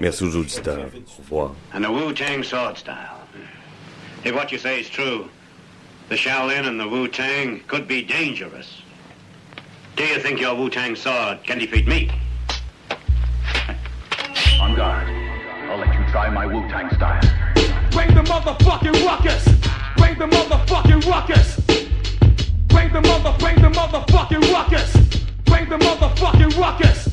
merci aux auditeurs. Au revoir. And the Wu-Tang sword style. If what you say is true, the Shaolin and the Wu-Tang could be dangerous. Do you think your Wu-Tang sword can defeat me? On guard. I'll let you try my Wu-Tang style. Bring the motherfucking ruckus! Bring the motherfucking ruckus! Bring the mother, bring the motherfucking ruckus! Bring the motherfucking ruckus!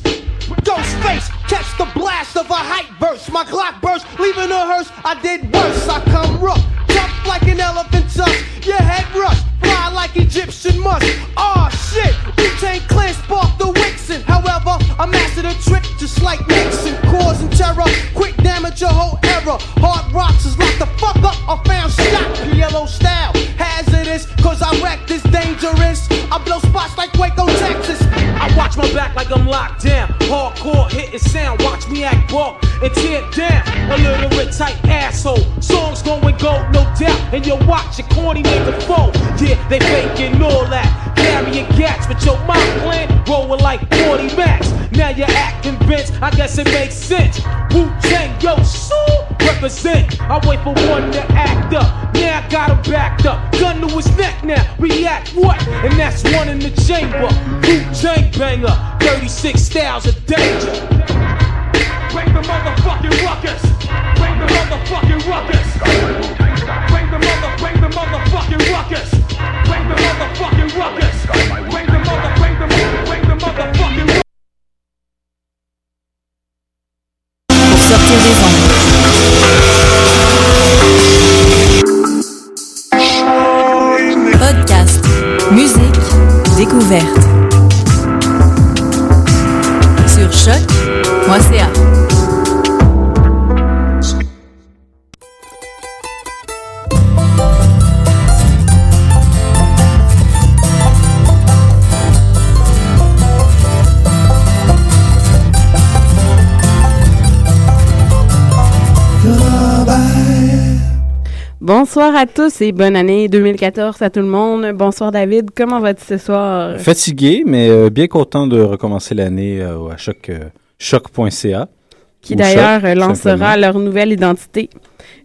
Ghostface, catch the blast of a hype burst. My Glock burst, leaving a hearse. I did worse. I come rough, tough like an elephant tusk. Your head rush, fly like Egyptian musk. Aw shit, Wu-Tang Clan sparked the Wixen. However, I mastered a trick just like Nixon, causing terror. Quick damage your whole era. Hard rocks is locked the fuck up. I found shot, PLO style. Hazardous, cause I wreck this dangerous. I blow spots like Waco, Texas. I watch my back like I'm locked down. Hardcore hitting sound, watch me act bulk and tear down. A little bit tight asshole. Songs going gold, no doubt. And you watch your corny nigga fall. Yeah, they faking all that. Carrying gats, but your mind plan rolling like 40 max. Now you're acting bent, I guess it makes sense. Wu Tang, yo, so represent. I wait for one to act up. Now I got him backed up. Gun to his neck now, react what? And that's one in the chamber. Wu Tang banger, 36 styles of danger. Bring the motherfucking ruckus. Bring the motherfucking ruckus. Bring the des. Podcast, musique, découverte. Sur choc.ca. Bonsoir à tous et bonne année 2014 à tout le monde. Bonsoir David, comment vas-tu ce soir? Fatigué, mais euh, bien content de recommencer l'année euh, à choc, euh, choc.ca. Qui d'ailleurs Choc, lancera simplement. leur nouvelle identité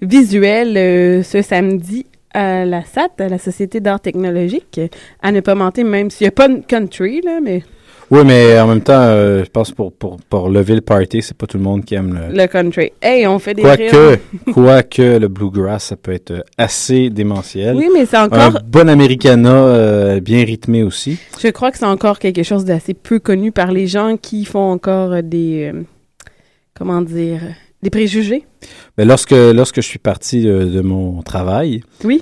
visuelle euh, ce samedi à la SAT, à la Société d'art technologique. À ne pas mentir, même s'il n'y a pas de country, là, mais Oui, mais en même temps, euh, je pense pour, pour, pour lever le party, c'est pas tout le monde qui aime le. le country. Hey, on fait des Quoique, rimes. quoique le bluegrass, ça peut être euh, assez démentiel. Oui, mais c'est Un encore, bon americana euh, bien rythmé aussi. je crois que c'est encore quelque chose d'assez peu connu par les gens qui font encore des, euh, comment dire, des préjugés. Mais lorsque, lorsque je suis parti euh, de mon travail, Oui.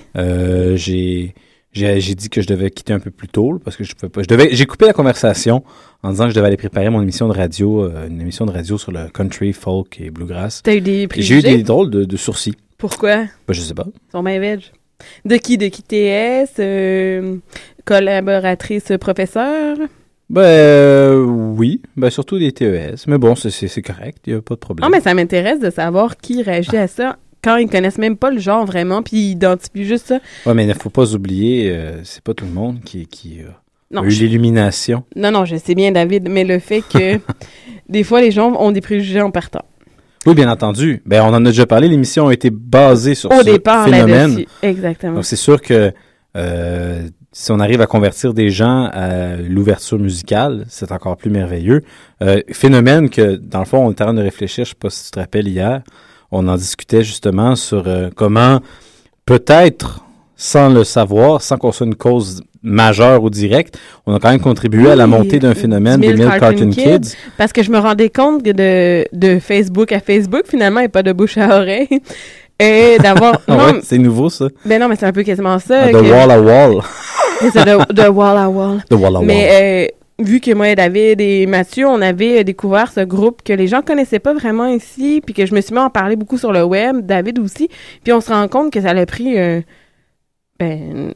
j'ai j'ai dit que je devais quitter un peu plus tôt parce que je pouvais pas. Je devais. J'ai coupé la conversation en disant que je devais aller préparer mon émission de radio, euh, une émission de radio sur le country, folk et bluegrass. T'as eu des J'ai eu des drôles de, de sourcils. Pourquoi? Ben, je sais pas. Bien veg. De qui? De qui TS? euh, collaboratrice professeur? Ben euh, oui, ben surtout des TES. Mais bon, c'est- correct, il y a pas de problème. Non, mais ça m'intéresse de savoir qui réagit à ça quand ils connaissent même pas le genre vraiment, puis ils identifient juste ça. Ouais, mais il ne faut pas oublier, euh, c'est pas tout le monde qui, qui euh, Non, a eu je- l'illumination. non, non, je sais bien, David, mais le fait que des fois, les gens ont des préjugés en partant. Oui, bien entendu. Ben, on en a déjà parlé. L'émission a été basée sur Au ce départ, phénomène. Exactement. Donc, c'est sûr que euh, si on arrive à convertir des gens à l'ouverture musicale, c'est encore plus merveilleux. Euh, phénomène que, dans le fond, on est en train de réfléchir, je sais pas si tu te rappelles hier, on en discutait justement sur euh, comment, peut-être, sans le savoir, sans qu'on soit une cause majeure ou directe, on a quand même contribué à la montée d'un phénomène 10 des 000 mille Cartoon Cartoon Kids. Parce que je me rendais compte que de, de Facebook à Facebook, finalement, et pas de bouche à oreille. Et d'avoir. Ah ouais, c'est nouveau, ça. ben non, mais c'est un peu quasiment ça. de que- wall à wall. C'est de, de wall à wall. De wall à wall. Mais euh, vu que moi et David et Mathieu, on avait euh, découvert ce groupe que les gens connaissaient pas vraiment ici, puis que je me suis mis à en parler beaucoup sur le web, David aussi, puis on se rend compte que ça a pris euh, ben,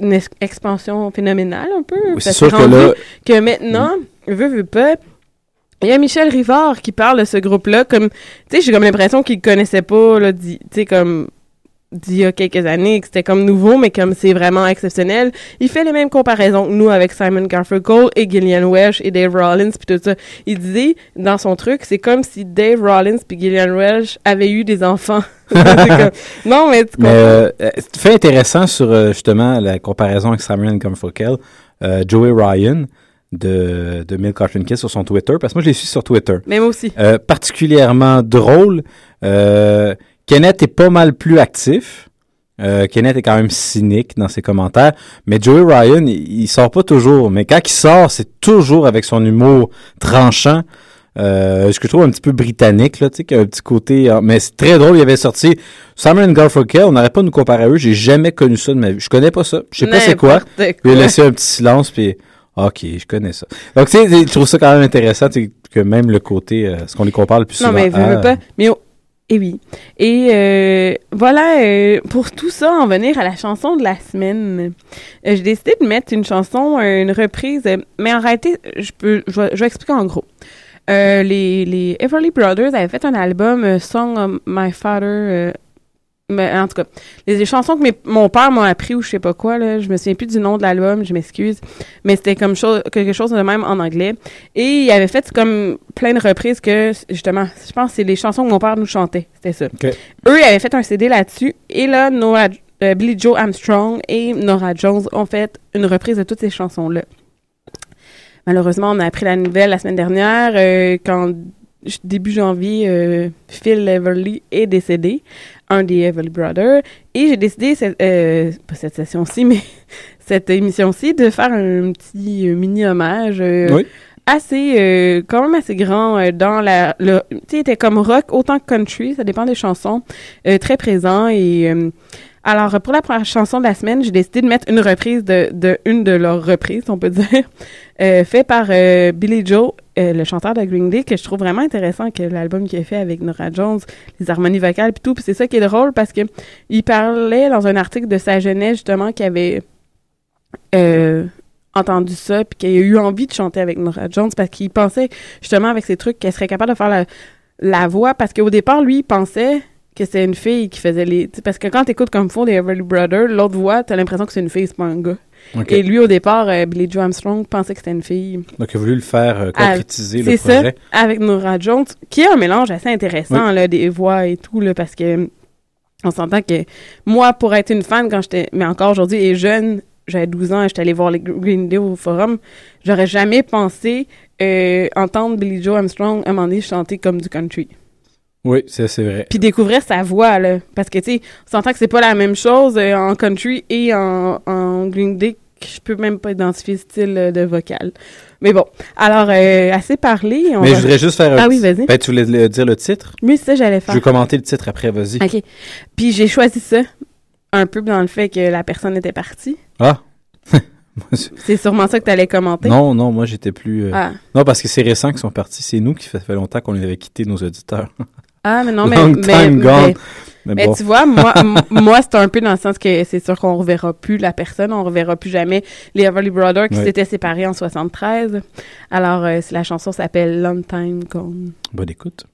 une ex- expansion phénoménale un peu. Oui, c'est sûr que là- que maintenant, veut, veut pas, il y a Michel Rivard qui parle de ce groupe-là comme, tu sais, j'ai comme l'impression qu'il connaissait pas, là, tu sais, comme d'il y a quelques années, que c'était comme nouveau, mais comme c'est vraiment exceptionnel, il fait les mêmes comparaisons que nous avec Simon Garfunkel et Gillian Welsh et Dave Rollins puis tout ça. Il disait dans son truc, c'est comme si Dave Rollins puis Gillian Welsh avaient eu des enfants. Comme- Non, mais tu Mais euh, euh, fait intéressant sur euh, justement la comparaison avec Simon Garfunkel, euh, Joey Ryan de, de Milk Kids sur son Twitter, parce que moi je les suis sur Twitter. Mais moi aussi. Euh, particulièrement drôle. Euh, Kenneth est pas mal plus actif. Euh, Kenneth est quand même cynique dans ses commentaires, mais Joey Ryan, il, il sort pas toujours. Mais quand il sort, c'est toujours avec son humour tranchant. Euh, ce que je trouve un petit peu britannique, là, tu sais, qui a un petit côté... euh, mais c'est très drôle, il avait sorti Simon Garfunkel, on n'aurait pas à nous comparer à eux, j'ai jamais connu ça de ma vie. Je connais pas ça, je sais pas c'est quoi. Puis il a laissé un petit silence, puis OK, je connais ça. Donc, tu sais, je trouve ça quand même intéressant, tu sais, que même le côté, euh, ce qu'on les compare le plus Non, souvent mais veux, à- veux pas. Mais et oui. Et euh, voilà, euh, pour tout ça, en venir à la chanson de la semaine. Euh, J'ai décidé de mettre une chanson, euh, une reprise, euh, mais en réalité, je peux, je vais, je vais expliquer en gros. Euh, les, les Everly Brothers avaient fait un album, Song of My Father. Mais en tout cas, les, chansons que mes- mon père m'a appris ou je sais pas quoi, là, je me souviens plus du nom de l'album, je m'excuse, mais c'était comme chose, quelque chose de même en anglais. Et il avait fait comme plein de reprises que, justement, je pense que c'est les chansons que mon père nous chantait, c'était ça. Eux, ils avaient fait un CD là-dessus, et là, Nora, euh, Billy Joe Armstrong et Nora Jones ont fait une reprise de toutes ces chansons-là. Malheureusement, on a appris la nouvelle la semaine dernière, euh, quand début janvier, euh, Phil Everly est décédé, un des Everly Brothers, et j'ai décidé, cette, euh, pas cette session-ci, mais cette émission-ci, de faire un petit euh, mini-hommage euh, Oui. assez, quand même assez grand dans la, le, tu sais, était comme rock autant que country, ça dépend des chansons, très présent et alors pour la première chanson de la semaine, j'ai décidé de mettre une reprise de, de une de leurs reprises, on peut dire, euh, fait par euh, Billy Joe, euh, le chanteur de Green Day, que je trouve vraiment intéressant que l'album qu'il a fait avec Nora Jones, les harmonies vocales puis tout, puis c'est ça qui est drôle parce que il parlait dans un article de sa jeunesse justement qu'il avait euh, entendu ça puis qu'il a eu envie de chanter avec Nora Jones parce qu'il pensait justement avec ses trucs qu'elle serait capable de faire la, voix parce qu'au départ lui il pensait que c'est une fille qui faisait les parce que quand t'écoutes comme fond des Everly Brothers l'autre voix t'as l'impression que c'est une fille c'est pas un gars Et lui au départ euh, Billy Joe Armstrong pensait que c'était une fille. Donc, il a voulu le faire euh, Ah, concrétiser, le c'est ça projet. avec Nora Jones qui est un mélange assez intéressant là des voix et tout là parce que on s'entend que moi pour être une fan quand j'étais mais encore aujourd'hui et jeune j'avais 12 ans et j'étais allée voir les Green Day au forum j'aurais jamais pensé euh, entendre Billy Joe Armstrong à un moment donné chanter comme du country Oui, c'est c'est vrai. puis découvrir sa voix là parce que tu sais on s'entend que c'est pas la même chose euh, en country et en, en Green Day que je peux même pas identifier le style euh, de vocal mais bon alors euh, assez parlé on Mais va- je voudrais juste faire un Ah oui, vas-y. Ben, tu voulais le- dire le titre? oui c'est ça j'allais Je faire vais commenter le titre après, vas-y. OK. Puis j'ai choisi ça un peu dans le fait que la personne était partie. Ah! C'est sûrement ça que tu allais commenter. non, non, moi j'étais plus... euh, Ah. Non, parce que c'est récent qu'ils sont partis. C'est nous qui fait, fait longtemps qu'on les avait quittés, nos auditeurs. Ah, mais non, mais. Long mais, time gone. mais- Mais mais bon. tu vois, moi, moi c'est un peu dans le sens que c'est sûr qu'on reverra plus la personne, on reverra plus jamais les Everly Brothers qui s'étaient séparés en 73. Alors, euh, la chanson s'appelle Long Time Gone. Bonne écoute.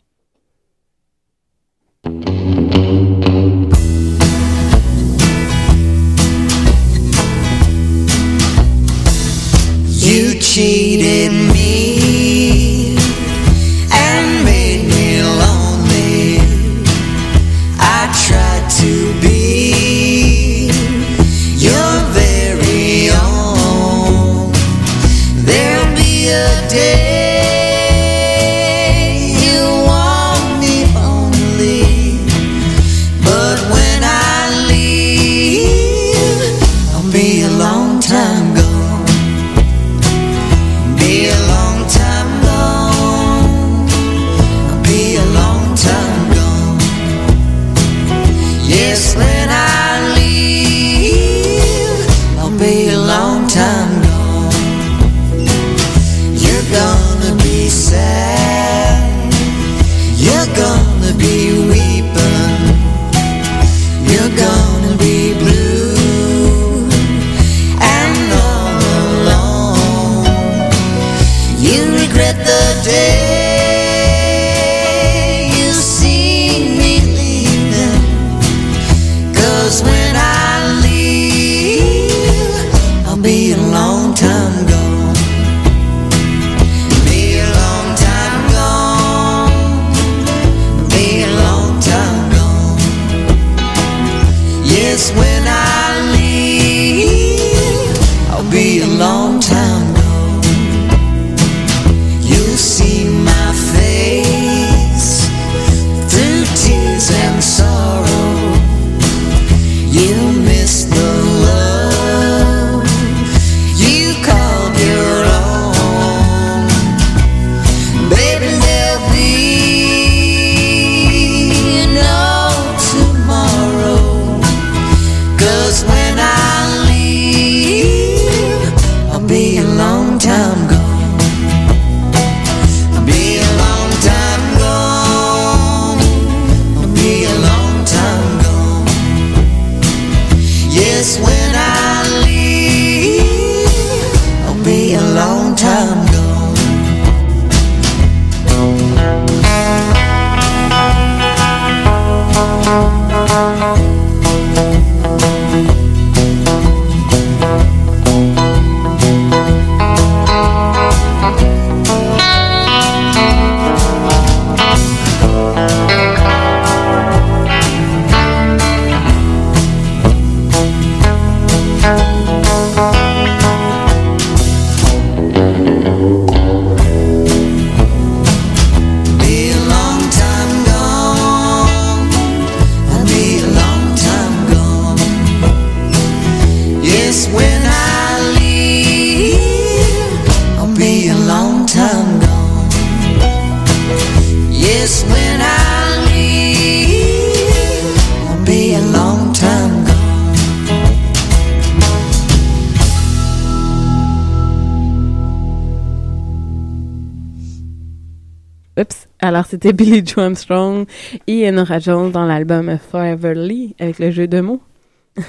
Alors, c'était Billy Joe Armstrong et Nora Jones dans l'album Foreverly avec le jeu de mots.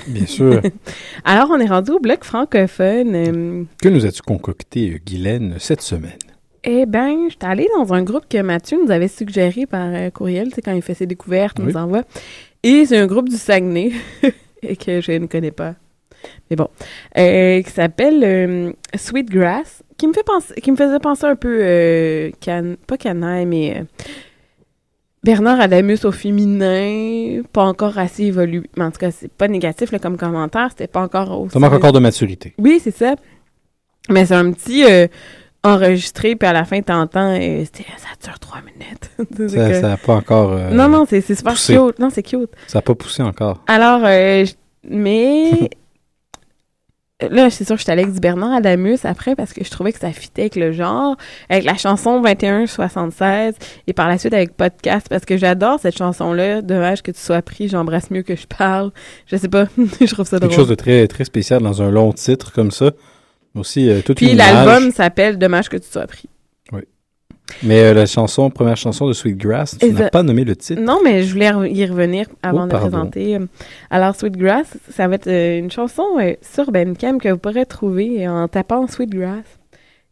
Bien sûr. Alors, on est rendu au bloc francophone. Euh, que nous as-tu concocté, Guylaine, cette semaine? Eh ben, j'étais allée dans un groupe que Mathieu nous avait suggéré par euh, courriel, tu sais, quand il fait ses découvertes, il Oui. nous envoie. Et c'est un groupe du Saguenay, et que je ne connais pas. Mais bon. Euh, qui s'appelle euh, Sweetgrass, qui me fait penser, qui me faisait penser un peu, euh, can, pas canaille, mais euh, Bernard Adamus au féminin, pas encore assez évolué. Mais en tout cas, c'est pas négatif là, comme commentaire, c'était pas encore aussi... Ça manque encore de maturité. Oui, c'est ça. Mais c'est un petit euh, enregistré, puis à la fin, t'entends, c'était- ça dure trois minutes. Ça n'a pas encore. euh, non, non, c'est c'est super poussé. cute. Non, c'est cute. Ça n'a pas poussé encore. Alors, euh, mais là, c'est sûr que j'étais allée avec du Bernard Adamus après parce que je trouvais que ça fitait avec le genre, avec la chanson 2176 et par la suite avec podcast parce que j'adore cette chanson-là. Dommage que tu sois pris, j'embrasse mieux que je parle. Je sais pas, je trouve ça drôle. Quelque chose de très, très spécial dans un long titre comme ça. Aussi, euh, toute Puis l'album s'appelle Dommage que tu sois pris. Mais euh, la chanson, première chanson de Sweetgrass, tu n'as pas nommé le titre. Non, mais je voulais y revenir avant Oh, de présenter. Alors, Sweetgrass, ça va être euh, une chanson euh, sur Bandcamp que vous pourrez trouver en tapant Sweetgrass.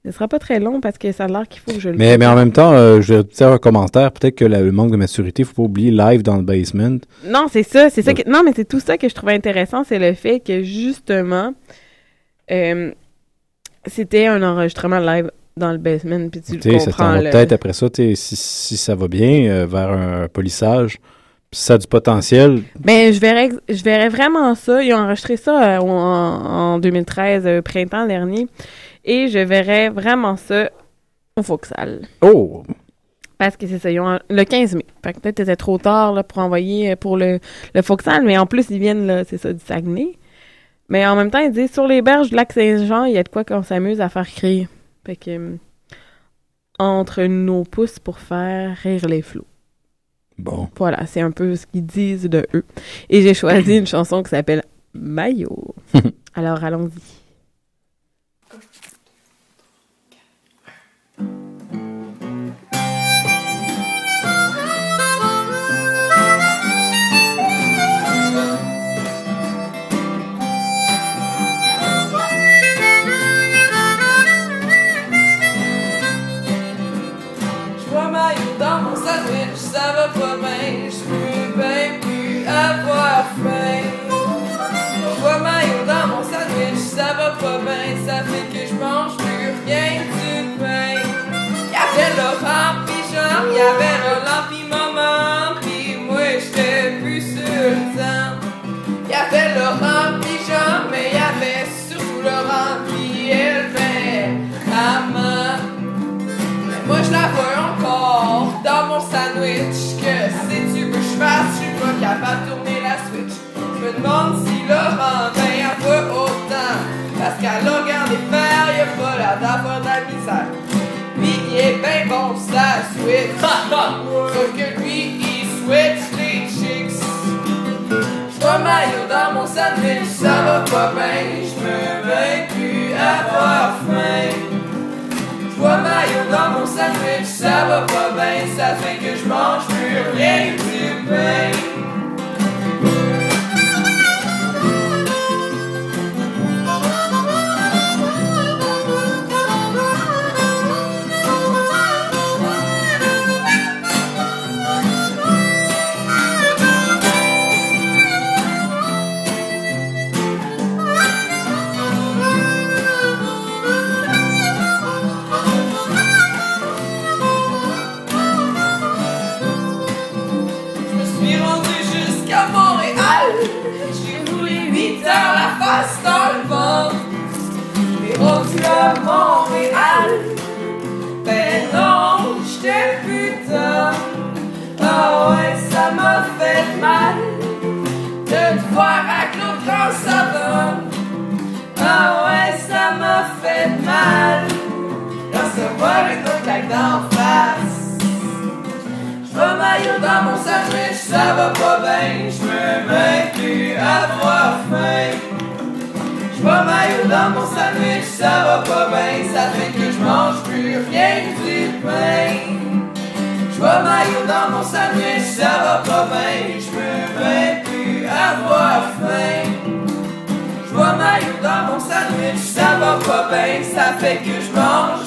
Ce sera pas très long parce que ça a l'air qu'il faut que je le Mais, mais en même temps, euh, je vais te faire un commentaire. Peut-être que la- le manque de maturité, il faut pas oublier live dans le basement. Non, c'est ça, c'est ça que... Non, mais c'est tout ça que je trouvais intéressant, c'est le fait que, justement, euh, c'était un enregistrement live dans le basement, puis tu le comprends. là. peut-être après ça, si, si ça va bien, euh, vers un, polissage, puis si ça a du potentiel, Ben, je verrais, je verrais vraiment ça. Ils ont enregistré ça euh, en, en 2013, euh, printemps dernier. Et je verrais vraiment ça au Foxal. oh, Parce que c'est ça, ils ont, le 15 mai. Fait que peut-être que c'était trop tard là, pour envoyer euh, pour le, le Foxal, mais en plus, ils viennent, là, c'est ça, du Saguenay. Mais en même temps, ils disent, sur les berges du lac Saint-Jean, il y a de quoi qu'on s'amuse à faire crier. Fait que, euh, entre nos pouces pour faire rire les flots. bon. Voilà, c'est un peu ce qu'ils disent de eux. Et j'ai choisi une chanson qui s'appelle Maillot. Alors allons-y. Y'avait Roland pis maman, pis moi j'étais plus sur le temps. Y'avait Laurent pis Jean, mais y'avait surtout Laurent pis elle, mais maman. Mais moi je la vois encore dans mon sandwich Que si tu veux que je fasse, je suis pas capable de tourner la switch Je me demande si Laurent ben un peu autant Parce qu'à la regardé faire, y'a pas la Lui il est ben bon ça switch Sauf que lui il switch les chicks. J'vois maillot dans mon sandwich, ça va pas bien. J'me veux plus avoir faim. J'vois maillot dans mon sandwich, ça va pas bien, ça fait que je mange plus rien du pain. À Montréal, ben non, j'étais putain. Ah ouais, ça m'a fait mal de te voir avec l'autre grand savon. Ah ouais, ça m'a fait mal de recevoir une autre claque d'en face. Maillot dans mon sandwich, ça va pas bien. Veux même plus avoir faim. Vois maillot dans mon sandwich, ça va pas bien. Ça fait que je mange plus rien que du pain. Je vois maillot dans mon sandwich, ça va pas bien. Veux même plus avoir faim. Je vois maillot dans mon sandwich, ça va pas bien. Ça fait que je mange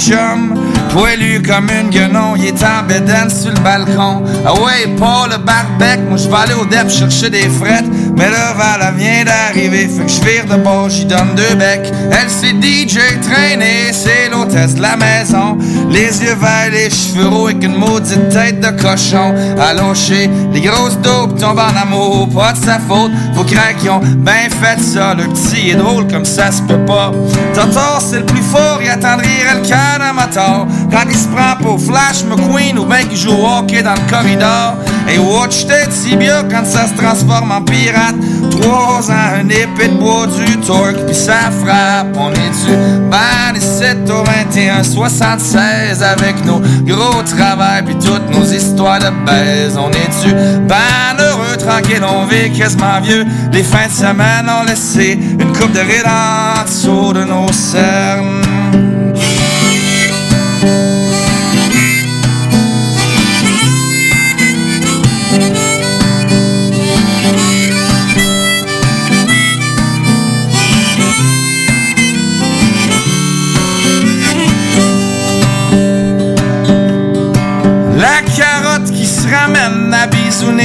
chums. Poilu comme une guenon, en bédaine sur le balcon. Ah ouais, pas le barbec, moi je vais aller au DEP chercher des frettes. Mais le Val vient d'arriver, fait que je vire de bord, j'y donne deux becs. Elle c'est DJ traîné, c'est l'hôtesse de la maison. Les yeux verts, les cheveux roux avec une maudite tête de cochon. Allongé, les grosses dopes tombent en amour, pas de sa faute. Faut craindre qu'ils ont bien fait ça, le petit est drôle comme ça se peut pas. Totor c'est le plus fort, il attendrait le cœur d'un moteur. Quand il se prend pour Flash McQueen ou bien qu'il joue au hockey dans le corridor. Et watch tes tibias quand ça se transforme en pirate. Trois ans, un épée de bois, du torque, puis ça frappe. On est du ban ici au 21, 76 avec nos gros travail puis toutes nos histoires de baise. On est du ban heureux, tranquille, on vit quasiment vieux. Les fins de semaine ont laissé une coupe de rides en dessous de nos cernes.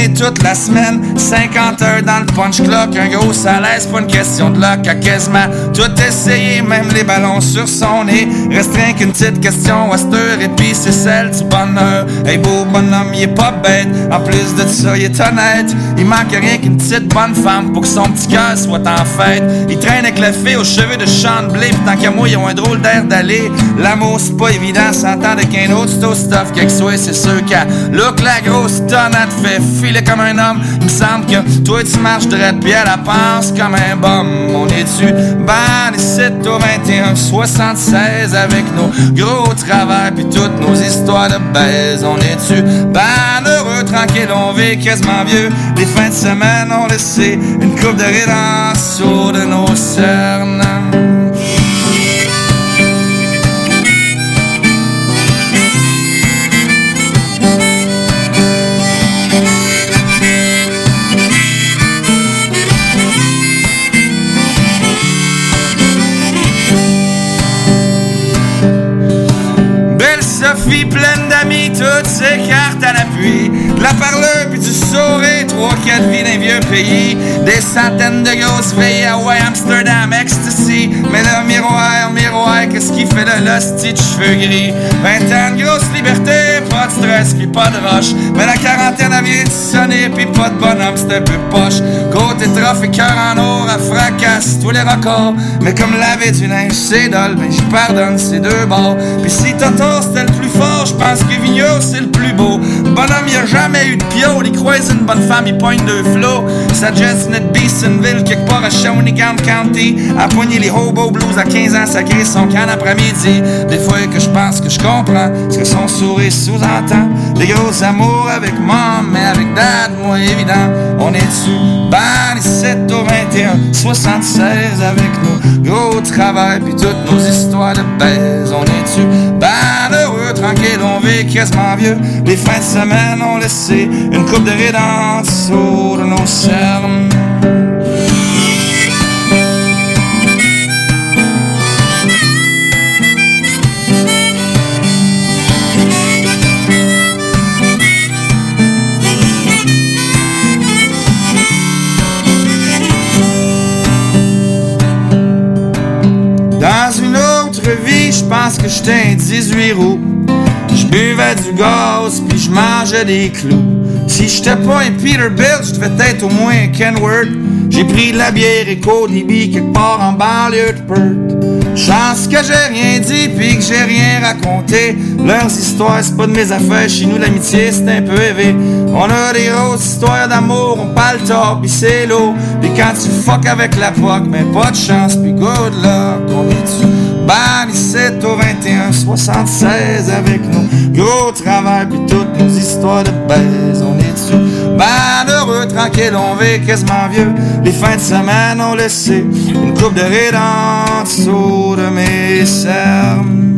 À toute la semaine. 50 heures dans le punch clock, un gros salaire, c'est pas une question de luck. A quasiment tout essayé, même les ballons sur son nez. Reste rien qu'une petite question, Wester, et puis c'est celle du bonheur. Hey, beau bonhomme, il est pas bête. En plus de ça, il est honnête. Il manque rien qu'une petite bonne femme pour que son petit cœur soit en fête. Il traîne avec la fille aux cheveux de Sean Blé, pis tant qu'à moi, ils ont un drôle d'air d'aller. L'amour, c'est pas évident, s'entendre qu'un autre, c'est au stuff, quelque soit, c'est sûr qu'à look la grosse tonne, te fait filer comme un homme. Il me semble que toi, tu marches droite, puis elle la pense comme un bum. On est-tu ban ici au 21, 76 avec nos gros travers, puis toutes nos histoires de baise. On est-tu ban heureux, tranquille, on vit quasiment vieux. Les fins de semaine ont laissé une coupe de rides en de nos cernes. Des centaines de grosses filles à Amsterdam, Ecstasy. Mais le miroir, miroir, qu'est-ce qui fait de l'hostie de cheveux gris? 20 ans de grosse liberté, pas de stress puis pas de roche. Mais la quarantaine elle vient de sonner puis pas de bonhomme, c'est un peu poche. Côté trophée, cœur en or, à fracasse tous les records. Mais comme laver du linge, c'est dole, mais je pardonne ces deux bords. Puis si Toto c'était le plus fort, je pense que Vigneault c'est le plus beau. Bonhomme, y a jamais eu de pio, il croise une bonne femme, il pointe deux flots. Ça jette net Beesonville, quelque part à Shawinigan County. À poigner les hobo blues à 15 ans, ça crée son can après-midi. Des fois que je pense que je comprends ce que son sourire sous-entend. Des gros amours avec mom, mais avec dad, moi évident. On est dessus, ban ici au 21, 76 avec nos gros travail, puis toutes nos histoires de baise. On est dessus, ban tranquille, on vit quasiment vieux. Les fins de semaine ont laissé une coupe de en dessous de nos cernes. Je pense que j'étais un 18 roues. Je buvais du gaz, puis je mangeais des clous. Si j'étais pas un Peterbilt, je devais être au moins un Kenworth. J'ai pris de la bière et Cody quelque part en banlieue de Perth. Chance que j'ai rien dit puis que j'ai rien raconté. Leurs histoires, c'est pas de mes affaires. Chez nous, l'amitié, c'est un peu élevé. On a des grosses histoires d'amour, on parle top, pis c'est l'eau. Pis quand tu fuck avec la POC, mais pas de chance, pis good luck. On est-tu ban ici au 21, 76 avec nos gros travail pis toutes nos histoires de baise. On est-tu ben heureux, tranquille, on vit quasiment vieux. Les fins de semaine ont laissé une coupe de en dessous de mes cernes.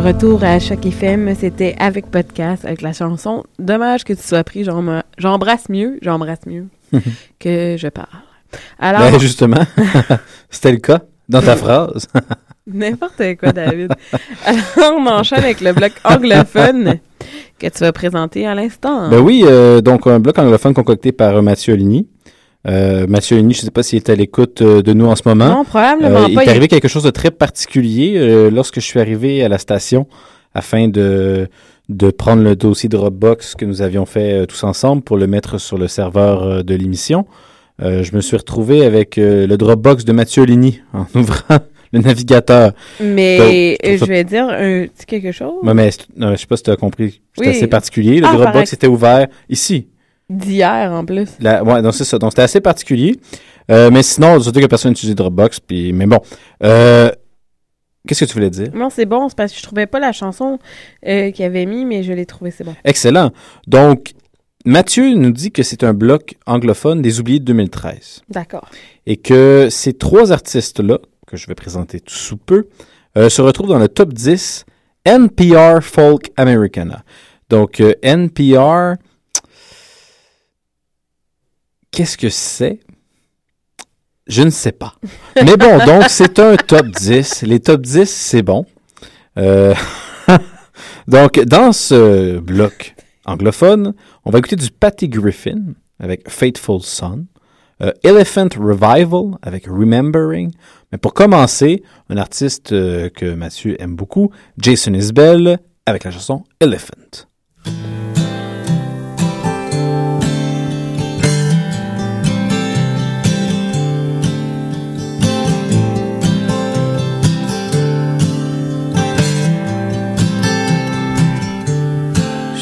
Retour à Choc FM, c'était avec podcast, avec la chanson Dommage que tu sois pris, j'em- j'embrasse mieux, j'embrasse mieux que je parle. Alors, Ben, justement, c'était le cas dans ta phrase. n'importe quoi, David. Alors, on enchaîne avec le bloc anglophone que tu vas présenter à l'instant. Ben oui, euh, donc un bloc anglophone concocté par Mathieu Aligny. Euh, Mathieu Aligny, je ne sais pas s'il est à l'écoute euh, de nous en ce moment. Non, probablement il pas, est il- arrivé quelque chose de très particulier euh, lorsque je suis arrivé à la station afin de, de prendre le dossier Dropbox que nous avions fait euh, tous ensemble pour le mettre sur le serveur euh, de l'émission. Euh, je me suis retrouvé avec euh, le Dropbox de Mathieu Aligny en ouvrant le navigateur. Mais Donc, euh, je vais dire un petit quelque chose. Ouais, mais je sais pas si tu as compris. C'est Oui. assez particulier. Le Ah, Dropbox était ouvert ici. D'hier, en plus. La, ouais, donc c'est ça. Donc c'était assez particulier. Euh, mais sinon, surtout que personne n'utilisait Dropbox. Puis, mais bon. Euh, Qu'est-ce que tu voulais dire? Non, c'est bon, c'est parce que je trouvais pas la chanson euh, qu'il avait mis, mais je l'ai trouvé, c'est bon. Excellent. Donc, Mathieu nous dit que c'est un bloc anglophone des oubliés de 2013. D'accord. Et que ces trois artistes-là, que je vais présenter tout sous peu, euh, se retrouvent dans le top 10 NPR Folk Americana. Donc, NPR, qu'est-ce que c'est? Je ne sais pas. Mais bon, donc, c'est un top 10. Les top 10, c'est bon. Euh, donc, dans ce bloc anglophone, on va écouter du Patty Griffin avec Faithful Son, euh, Elephant Revival avec Remembering. Mais pour commencer, un artiste euh, que Mathieu aime beaucoup, Jason Isbell, avec la chanson Elephant.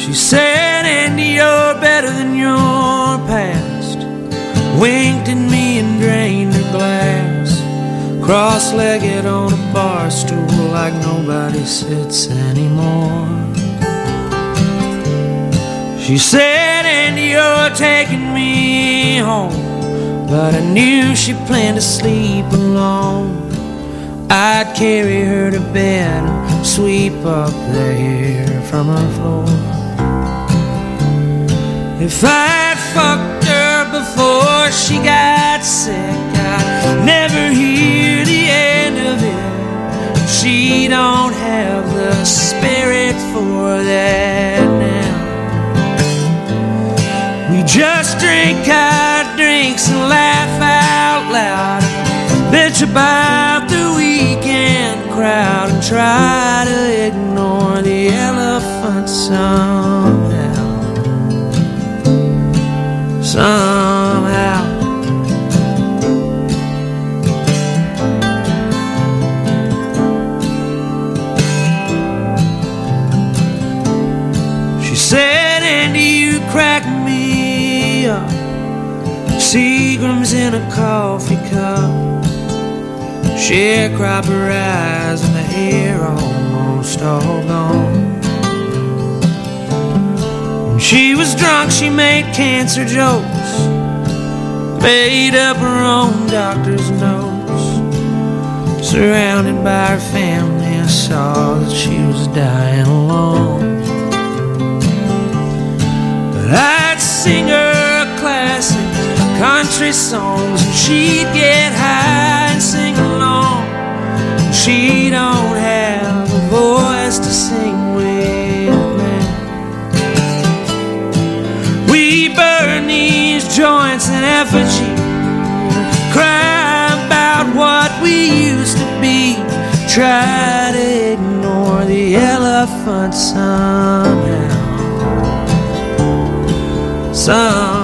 She said, Andy, you're better than your past. Winked at me and drained her glass. Cross legged on a bar stool like nobody sits anymore. She said, Andy, you're taking me home. But I knew she planned to sleep alone. I'd carry her to bed and sweep up the hair from her floor. If I'd fucked her before she got sick, I'd never hear the end of it. She don't have the spirit for that now. We just drink our drinks and laugh out loud. Bitch about the weekend crowd and try to ignore the elephant somehow. Sharecropper eyes and the hair almost all gone. When she was drunk, she made cancer jokes. Made up her own doctor's notes. Surrounded by her family, I saw that she was dying alone. But I'd sing her a classic country songs, and she'd get high. She don't have a voice to sing with now. We burn these joints in effigy, cry about what we used to be, try to ignore the elephant somehow. Somehow.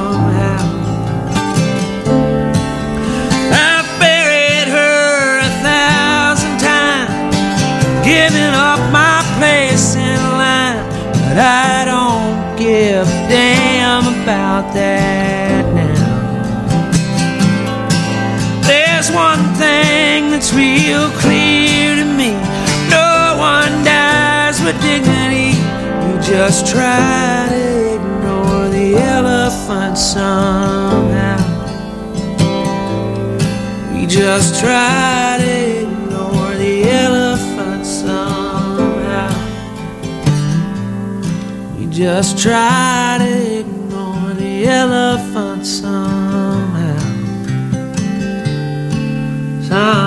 Damn about that now. There's one thing that's real clear to me no one dies with dignity. You just try to ignore the elephant somehow. We just try just try to ignore the elephant somehow. Somehow.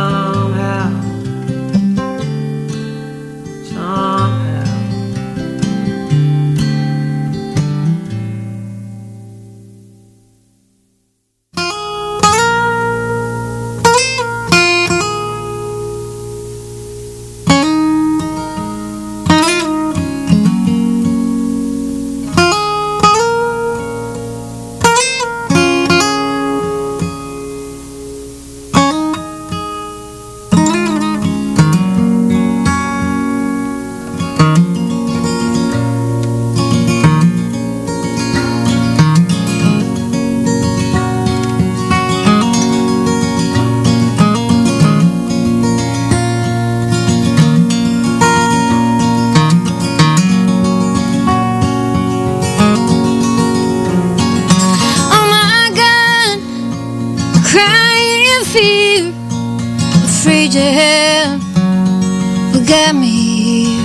Forgot me here,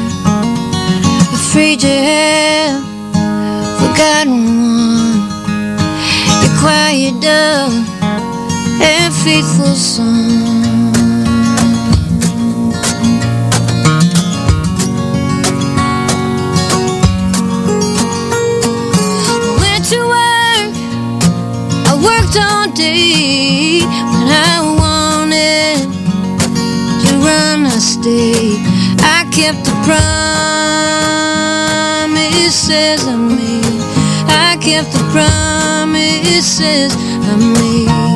afraid you have forgotten one, your quiet dove and faithful son. Kept the promises I made. I kept the promises I made.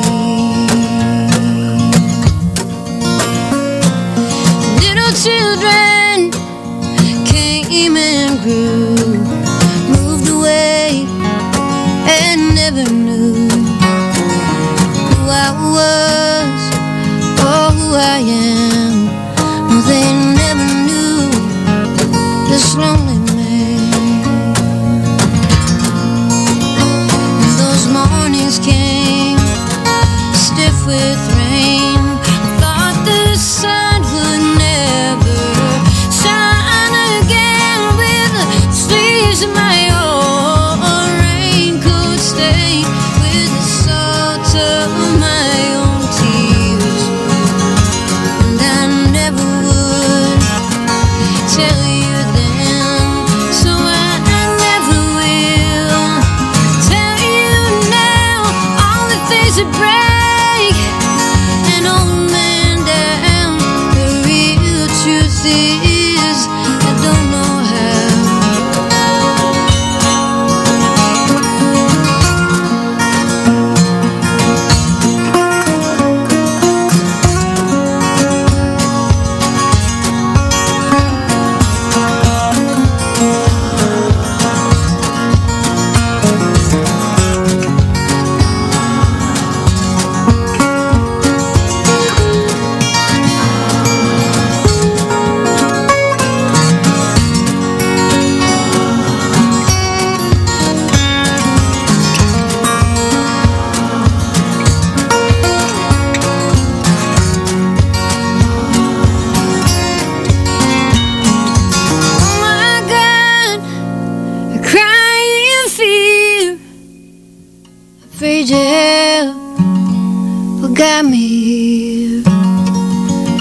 got me here.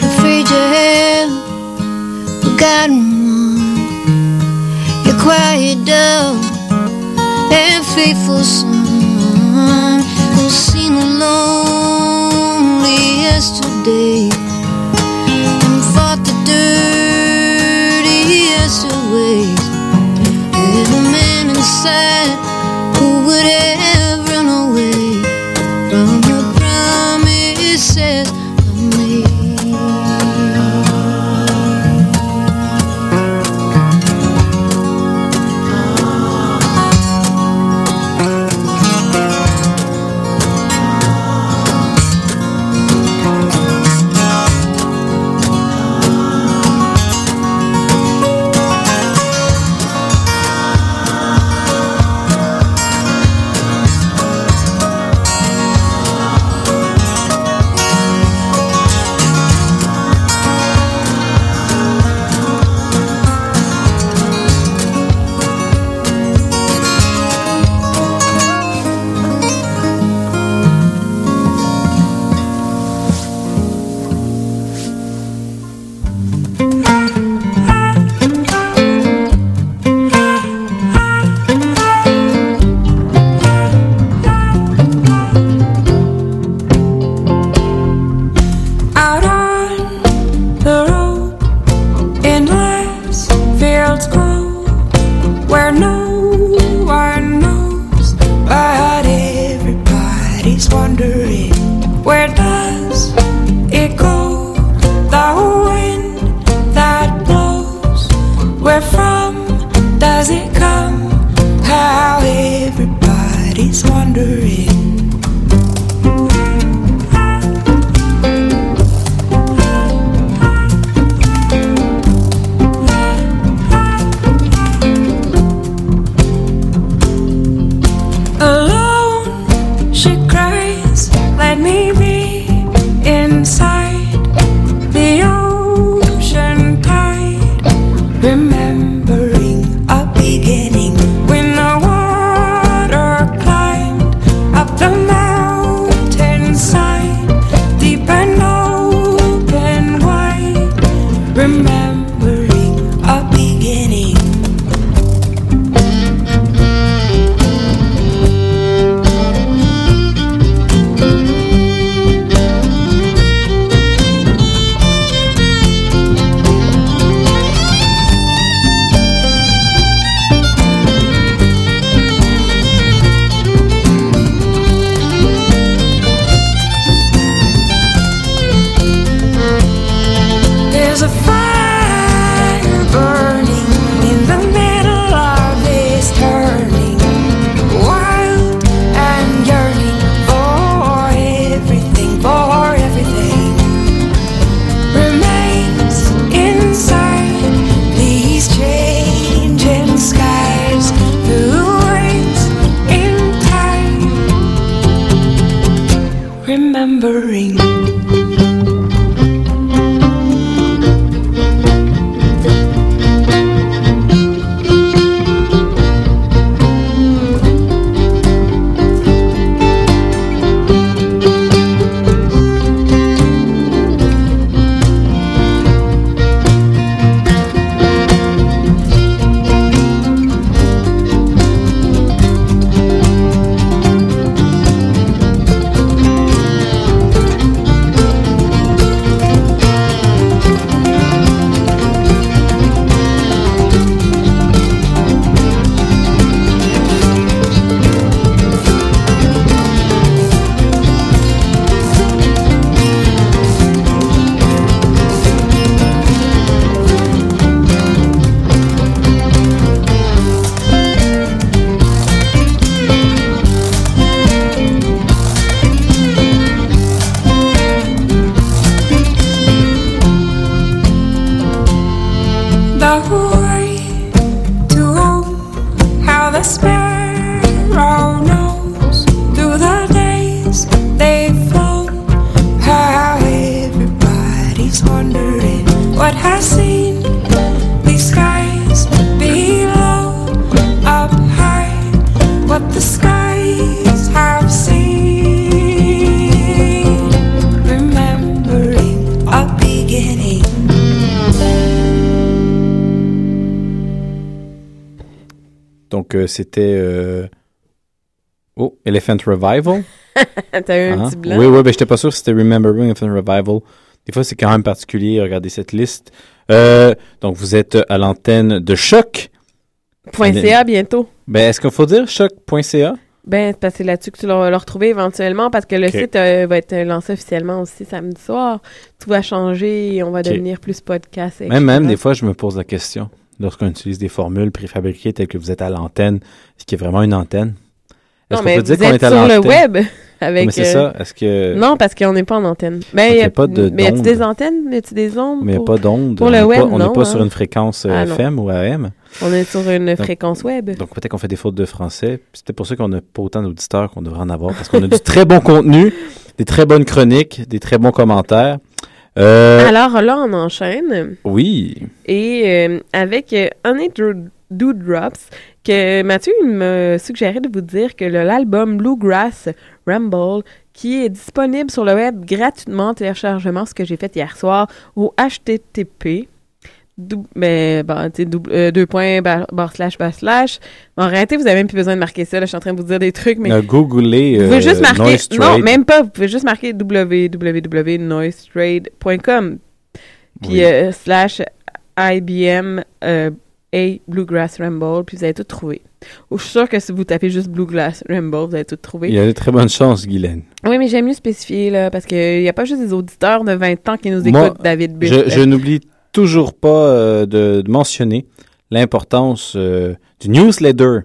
Afraid you forgotten one. You're quiet, dumb, and faithful son. Elephant Revival. T'as eu un Hein? petit blanc. Oui, oui, ben j'étais pas sûr si c'était Remembering Elephant Revival. Des fois, c'est quand même particulier. Regardez cette liste. Euh, donc, vous êtes à l'antenne de Choc. Point .ca bientôt. Ben, est-ce qu'il faut dire choc.ca? Ben, c'est parce que c'est là-dessus que tu vas le retrouver éventuellement parce que le site euh, va être lancé officiellement aussi samedi soir. Tout va changer et on va devenir plus podcast. Même, même, des fois, je me pose la question. Lorsqu'on utilise des formules préfabriquées telles que vous êtes à l'antenne, est-ce qu'il y a vraiment une antenne? Est-ce Non, qu'on mais peut dire qu'on est à sur le web avec. Mais c'est euh, ça. Est-ce que. Non, parce qu'on n'est pas en antenne. Ben, Donc, y a pas de mais y a-tu d'ondes. des antennes? Y a-tu des ondes? Mais il n'y a pas d'onde. Pour on le n'est web, pas, on n'est pas hein? sur une fréquence euh, Ah. FM ou AM. On est sur une Donc- fréquence web. Donc peut-être qu'on fait des fautes de français. C'est peut-être pour ça qu'on n'a pas autant d'auditeurs qu'on devrait en avoir, parce qu'on a du très bon contenu, des très bonnes chroniques, des très bons commentaires. Euh, Alors là, on enchaîne. oui. Et euh, avec euh, Honey Dro- Dewdrops, que Mathieu il m'a suggéré de vous dire que l'album Bluegrass Rumble, qui est disponible sur le web gratuitement en téléchargement, ce que j'ai fait hier soir, au HTTP. Mais, sais, double- euh, deux points, barre slash, barre slash. En réalité, vous avez même plus besoin de marquer ça. Là, je suis en train de vous dire des trucs, mais Euh, googlez, vous pouvez euh, juste marquer. Non, même pas. Vous pouvez juste marquer www.noisetrade.com. Puis Oui. euh, slash IBM A Bluegrass Rumble. Puis vous allez tout trouver. Ou je suis sûre que si vous tapez juste Bluegrass Rumble, vous allez tout trouver. Il y a de très bonnes chances, Guylaine. Oui, mais j'aime mieux spécifier, là, parce qu'il n'y a pas juste des auditeurs de 20 ans qui nous Moi, écoutent, David Biff. Je, je n'oublie toujours pas euh, de, de mentionner l'importance euh, du newsletter,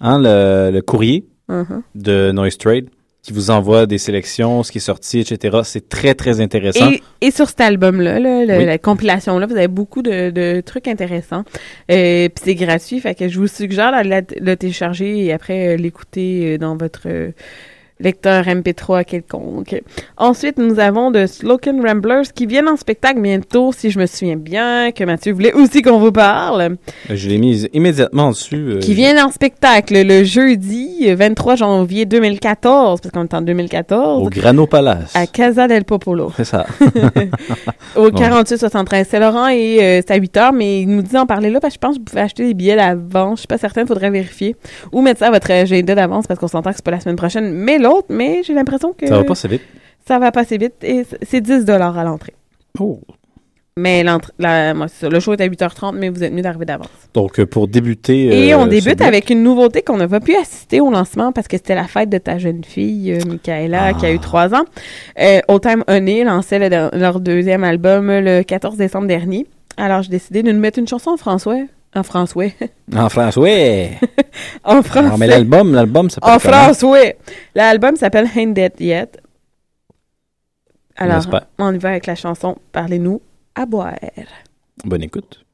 hein, le, le courrier Mhm. de Noise Trade qui vous envoie des sélections, ce qui est sorti, etc. C'est très, très intéressant. Et, et sur cet album-là, là, le- Oui. la compilation-là, vous avez beaucoup de, de trucs intéressants. Euh, Puis c'est gratuit, fait que je vous suggère de le télécharger et après euh, l'écouter euh, dans votre euh, lecteur MP3 quelconque. Ensuite, nous avons de Sloken Ramblers qui viennent en spectacle bientôt, si je me souviens bien, que Mathieu voulait aussi qu'on vous parle. Je l'ai mis immédiatement dessus. euh, Qui viennent en spectacle le jeudi euh, 23 janvier 2014, parce qu'on est en 2014. au Grano Palace. À Casa del Popolo. C'est ça. Au Bon. 48-73. C'est Laurent et euh, c'est à 8 heures, mais il nous dit en parler là parce que je pense que vous pouvez acheter des billets d'avance. Je suis pas certaine, il faudrait vérifier. Ou mettre ça à votre agenda d'avance parce qu'on s'entend que c'est pas la semaine prochaine, mais l'autre, mais j'ai l'impression que. Ça va pas assez vite. Ça va passer vite et c'est 10 à l'entrée. Oh. Mais l'entrée, la, moi, ça, le show est à 8h30, mais vous êtes mieux d'arriver d'avance. Donc, euh, pour débuter. Et euh, on débute avec une nouveauté qu'on n'a pas pu assister au lancement parce que c'était la fête de ta jeune fille, euh, Michaela, qui a Ah. eu trois ans. Euh, Old Time Honey lançait le- leur deuxième album le 14 décembre dernier. Alors, j'ai décidé de nous mettre une chanson en français. En français. En France, ouais. en français. Non, mais l'album, l'album, ça En France, oui. L'album s'appelle Ain't Dead Yet. Alors, on y va avec la chanson Parlez-nous à boire. Bonne écoute.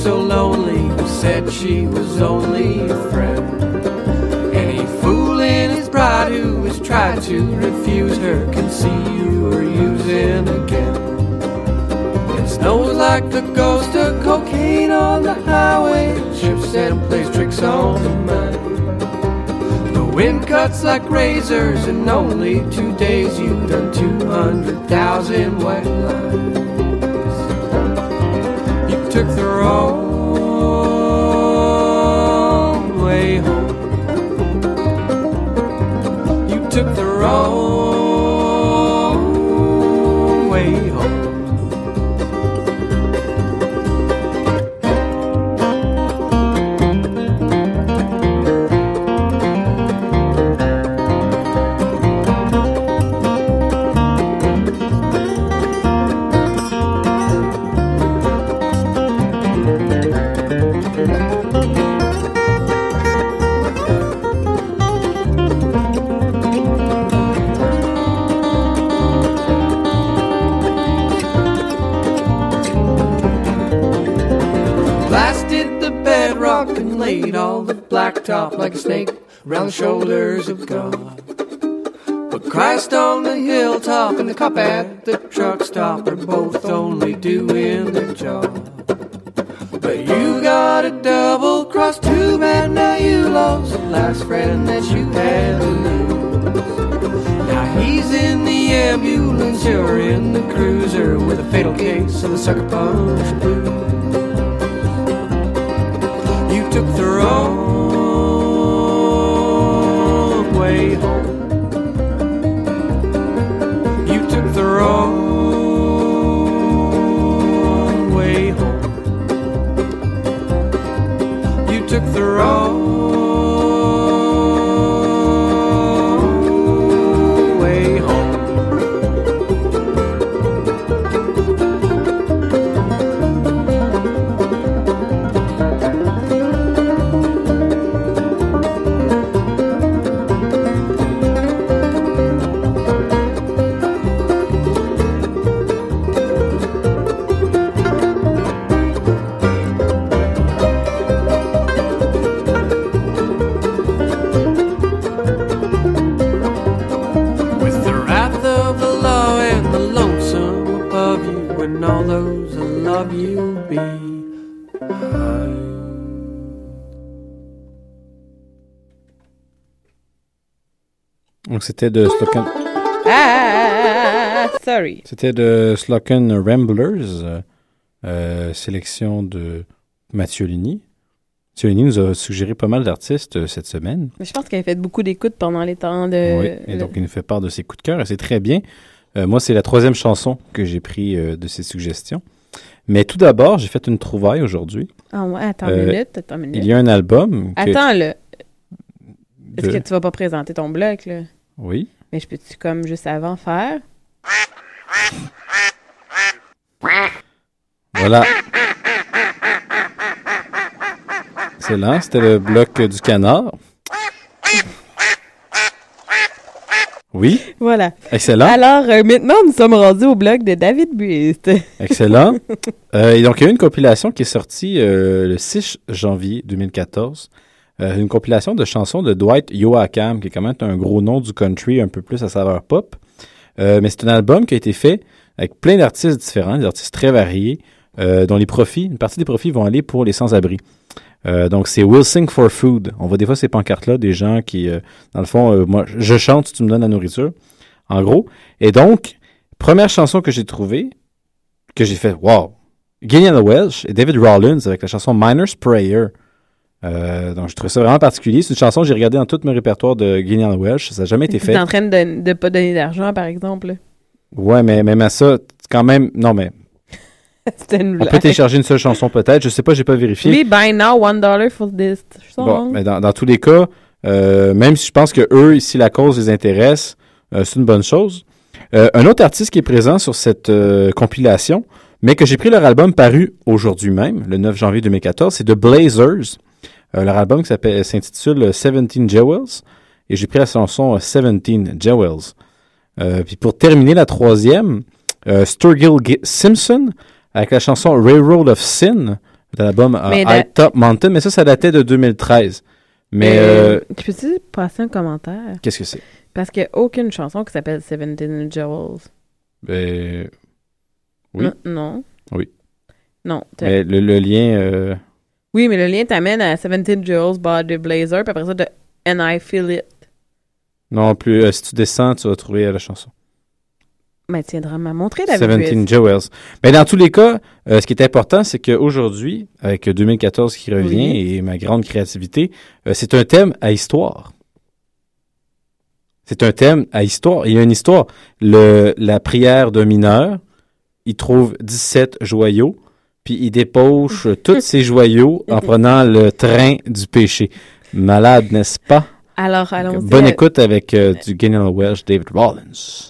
So lonely? You said she was only a friend. Any fool in his pride who has tried to refuse her can see you are using again. It snows like the ghost of cocaine on the highway. Ships and plays tricks on the mind. The wind cuts like razors, and only two days you've done 200,000 white lines took the road. Like a snake around the shoulders of God. But Christ on the hilltop and the cop at the truck stop are both only doing their job. But you got a double cross, too bad now you lost the last friend that you had to lose. Now he's in the ambulance, you're in the cruiser with a fatal case of the sucker punch Donc c'était de Slocan. Ah, sorry. C'était de Slocan Ramblers. euh, sélection de Mathieu Ligny. Mathieu Ligny nous a suggéré pas mal d'artistes euh, cette semaine. Mais je pense qu'elle a fait beaucoup d'écoutes pendant les temps de. Oui, et donc il nous fait part de ses coups de cœur et c'est très bien. Euh, moi, c'est la troisième chanson que j'ai pris de ses suggestions. Mais tout d'abord, j'ai fait une trouvaille aujourd'hui. Ah ouais, attends une minute, attends une minute. Il y a un album. que- Attends, là. Est-ce de- que tu vas pas présenter ton bloc, là? Oui. Mais je peux-tu, comme, juste avant faire? Voilà. Excellent. C'était le bloc du canard. Oui. Voilà. Excellent. Alors, euh, maintenant, nous sommes rendus au bloc de David Buist. Excellent. Euh, et donc, il y a eu une compilation qui est sortie euh, le 6 janvier 2014. Euh, une compilation de chansons de Dwight Yoakam, qui est quand même un gros nom du country, un peu plus à saveur pop. Euh, mais c'est un album qui a été fait avec plein d'artistes différents, des artistes très variés, euh, dont les profits, une partie des profits vont aller pour les sans-abri. Donc, c'est We'll Sing for Food. On voit des fois ces pancartes-là, des gens qui, dans le fond, moi, je chante, tu me donnes la nourriture, en gros. Et donc, première chanson que j'ai trouvée, que j'ai fait, wow, Gillian Welsh et David Rollins avec la chanson Miner's Prayer. Euh, donc, je trouve ça vraiment particulier. C'est une chanson que j'ai regardée dans tout mon répertoire de Gillian Welsh. Ça n'a jamais été Tu fait. es en train de ne pas donner d'argent, par exemple. Ouais, mais même à ça, quand même, non, mais C'était une on blague. peut télécharger une seule chanson peut-être. Je sais pas, j'ai pas vérifié. Oui, buy now, one dollar for this song. Bon, mais dans, dans tous les cas, euh, même si je pense que eux, si la cause les intéresse, euh, c'est une bonne chose. Un autre artiste qui est présent sur cette compilation, mais que j'ai pris leur album paru aujourd'hui même, le 9 janvier 2014, c'est The Blazers. Euh, leur album qui s'intitule euh, 17 Jewels. Et j'ai pris la chanson euh, 17 Jewels. Euh, puis pour terminer la troisième, euh, Sturgill Gi- Simpson avec la chanson Railroad of Sin de l'album euh, High Top Mountain. Mais ça, ça datait de 2013. Mais euh, Tu peux-tu passer un commentaire? qu'est-ce que c'est? Parce qu'il n'y a aucune chanson qui s'appelle Seventeen Jewels. Ben, oui. Non. non. Oui. Non. t'as- Mais le, le lien... euh, Oui, mais le lien t'amène à Seventeen Jewels by The Blazer, puis après ça, de And I Feel It. non plus, euh, si tu descends, tu vas trouver euh, la chanson. Mais tu viendras me montrer, David 17 Buist. Jewels. Mais dans tous les cas, euh, ce qui est important, c'est qu'aujourd'hui, avec 2014 qui revient Oui. et ma grande créativité, c'est un thème à histoire. C'est un thème à histoire. Il y a une histoire. Le, la prière d'un mineur, il trouve 17 joyaux, puis il dépose tous ces joyaux en prenant le train du péché. Malade, n'est-ce pas? Alors, allons-y. Bonne à- écoute avec euh, du Gillian Welsh, David Rollins.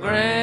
grand.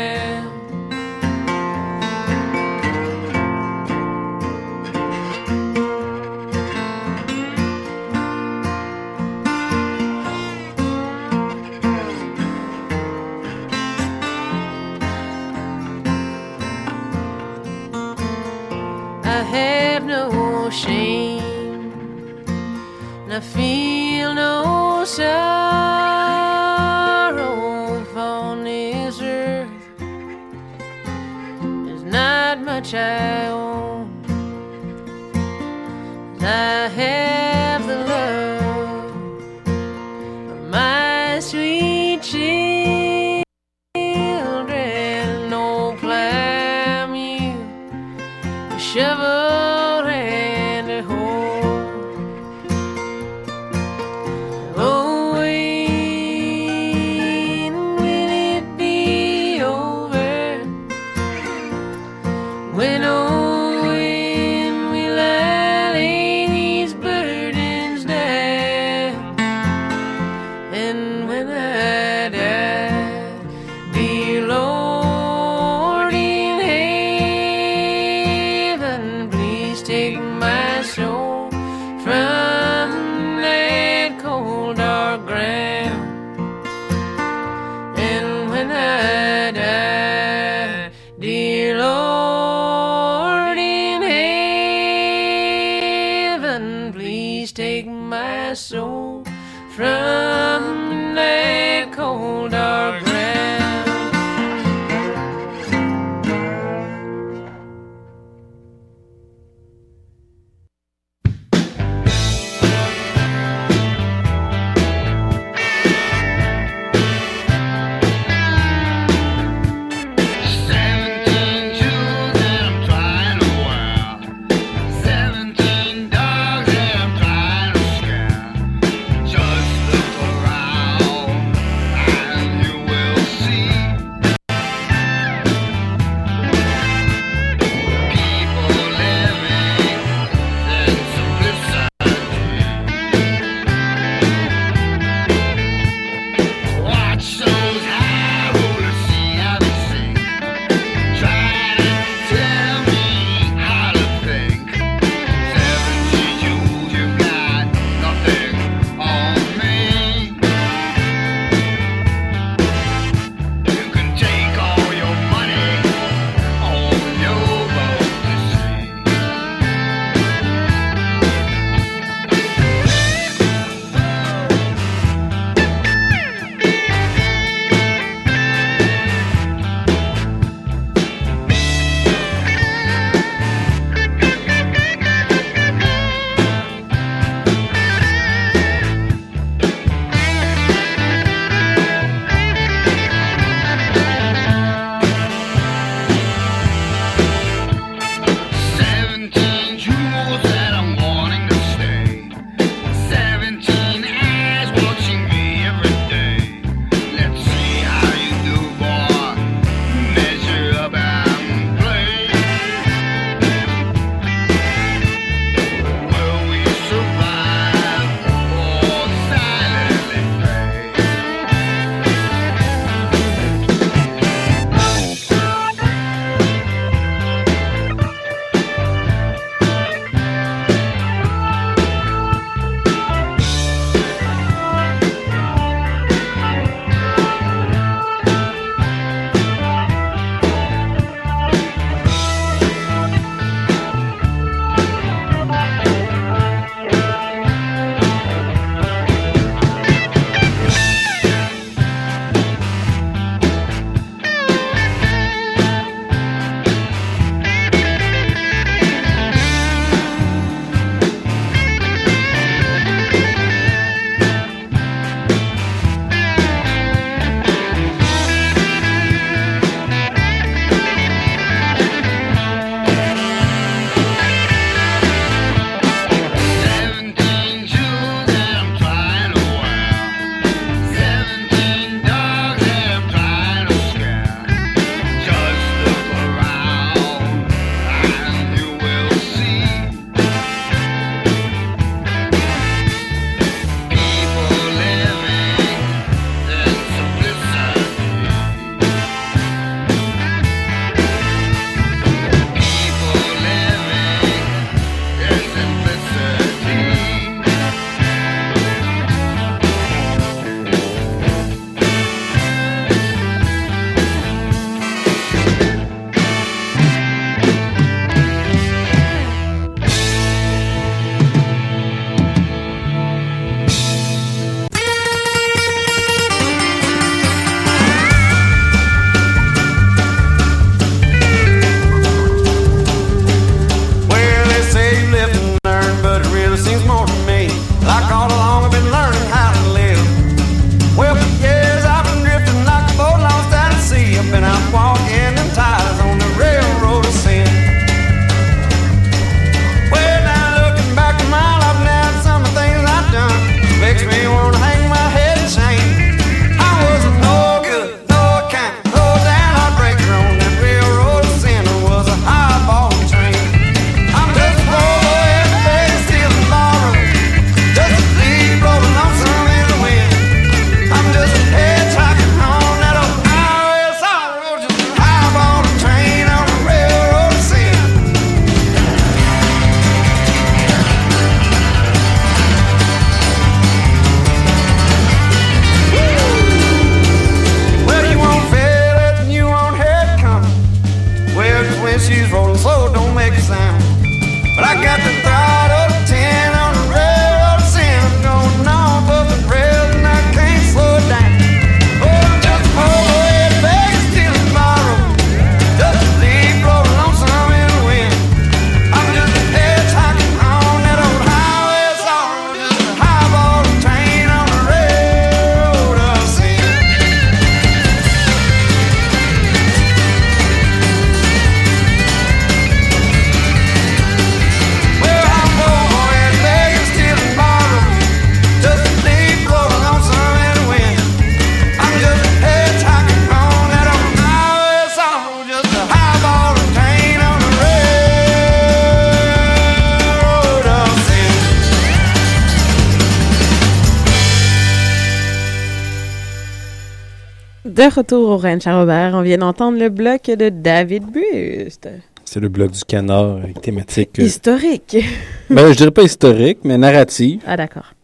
De retour au Ranch à Robert, on vient d'entendre le bloc de David Buste. C'est le bloc du canard avec thématique. euh, Historique. ben, je dirais pas historique, mais narrative. Ah, d'accord.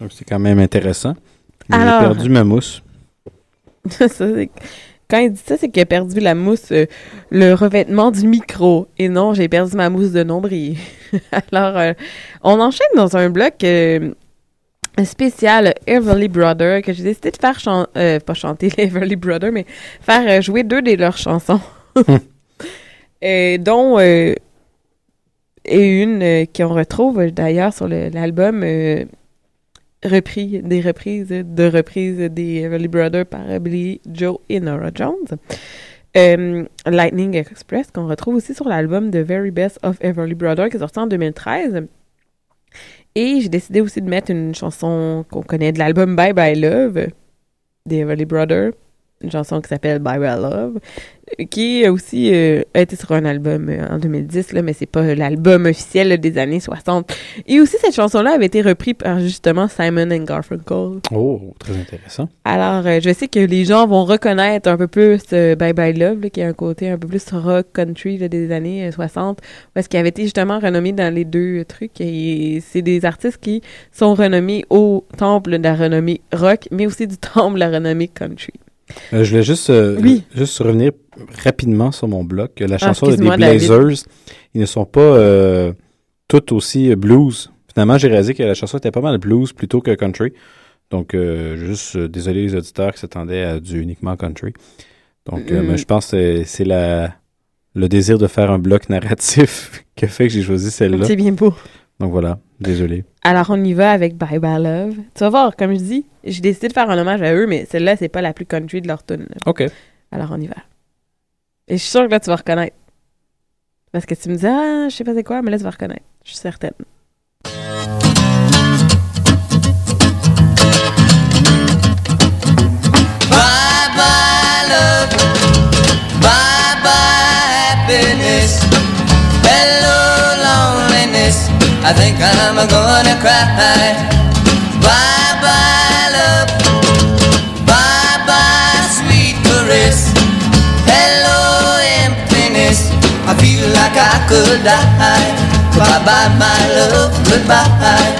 Donc, c'est quand même intéressant. J'ai Alors- perdu ma mousse. Ça, c'est- Quand il dit ça, c'est qu'il a perdu la mousse, euh, le revêtement du micro. Et non, j'ai perdu ma mousse de nombril. Alors, euh, on enchaîne dans un bloc euh, spécial Everly Brother que j'ai décidé de faire chan- euh, pas chanter les Everly Brother, mais faire euh, jouer deux de leurs chansons. Et dont euh, et une euh, qu'on retrouve d'ailleurs sur l'album euh, repris, des reprises de reprises des Everly Brothers par Billy Joe et Nora Jones. Lightning Express, qu'on retrouve aussi sur l'album The Very Best of Everly Brothers, qui est sorti en 2013. Et j'ai décidé aussi de mettre une chanson qu'on connaît de l'album Bye Bye Love des Everly Brothers, une chanson qui s'appelle Bye Bye Love, qui a aussi euh, a été sur un album euh, en 2010, là, mais c'est pas l'album officiel là, des années 60. Et aussi, cette chanson-là avait été reprise par justement Simon and Garfunkel. Oh, très intéressant. Alors, euh, je sais que les gens vont reconnaître un peu plus euh, Bye Bye Love, là, qui a un côté un peu plus rock country là, des années euh, 60, parce qu'il avait été justement renommé dans les deux trucs. Et c'est des artistes qui sont renommés au temple de la renommée rock, mais aussi du temple de la renommée country. Euh, je voulais juste, euh, Oui. juste revenir rapidement sur mon bloc. La Ah, chanson des excuse-moi, David. Blazers, ils ne sont pas euh, toutes aussi euh, blues. Finalement, j'ai réalisé que la chanson était pas mal blues plutôt que country. Donc, euh, juste euh, désolé les auditeurs qui s'attendaient à du uniquement country. Donc, euh, Mm. mais je pense que c'est- la le désir de faire un bloc narratif qui a fait que j'ai choisi celle-là. C'est bien beau. Donc voilà, désolé. Alors, on y va avec Bye Bye Love. Tu vas voir, comme je dis, j'ai décidé de faire un hommage à eux, mais celle-là, c'est pas la plus country de leur tune. OK. Alors, on y va. Et je suis sûre que là, tu vas reconnaître. Parce que tu me dis, ah, je sais pas c'est quoi, mais là, tu vas reconnaître. Je suis certaine. I think I'm gonna cry. Bye bye love, bye bye sweet caress, hello emptiness. I feel like I could die. Bye bye my love, goodbye.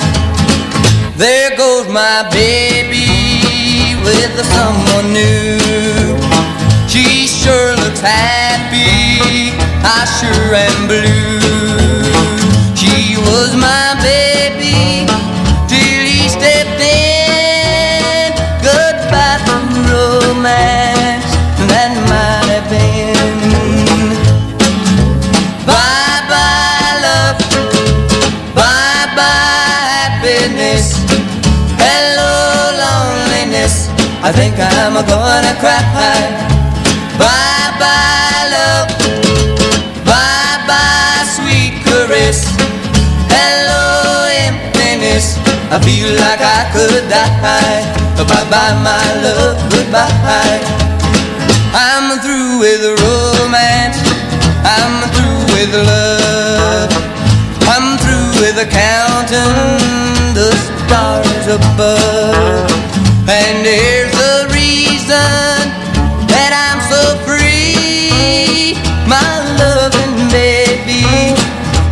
There goes my baby with someone new. She sure looks happy, I sure am blue. Was my baby till he stepped in. Goodbye to romance, that might have been. Bye bye love, bye bye happiness. Hello, loneliness. I think I'm gonna cry. I feel like I could die. Bye bye, my love. Goodbye. I'm through with romance. I'm through with love. I'm through with counting the stars above. And here's the reason that I'm so free. My loving baby